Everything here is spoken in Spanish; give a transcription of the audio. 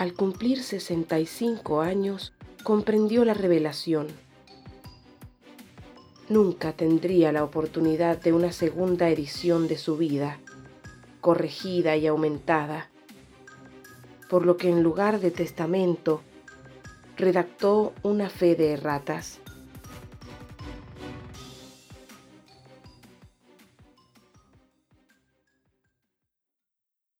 al cumplir 65 años, comprendió la revelación. Nunca tendría la oportunidad de una segunda edición de su vida, corregida y aumentada, por lo que en lugar de testamento redactó una fe de erratas.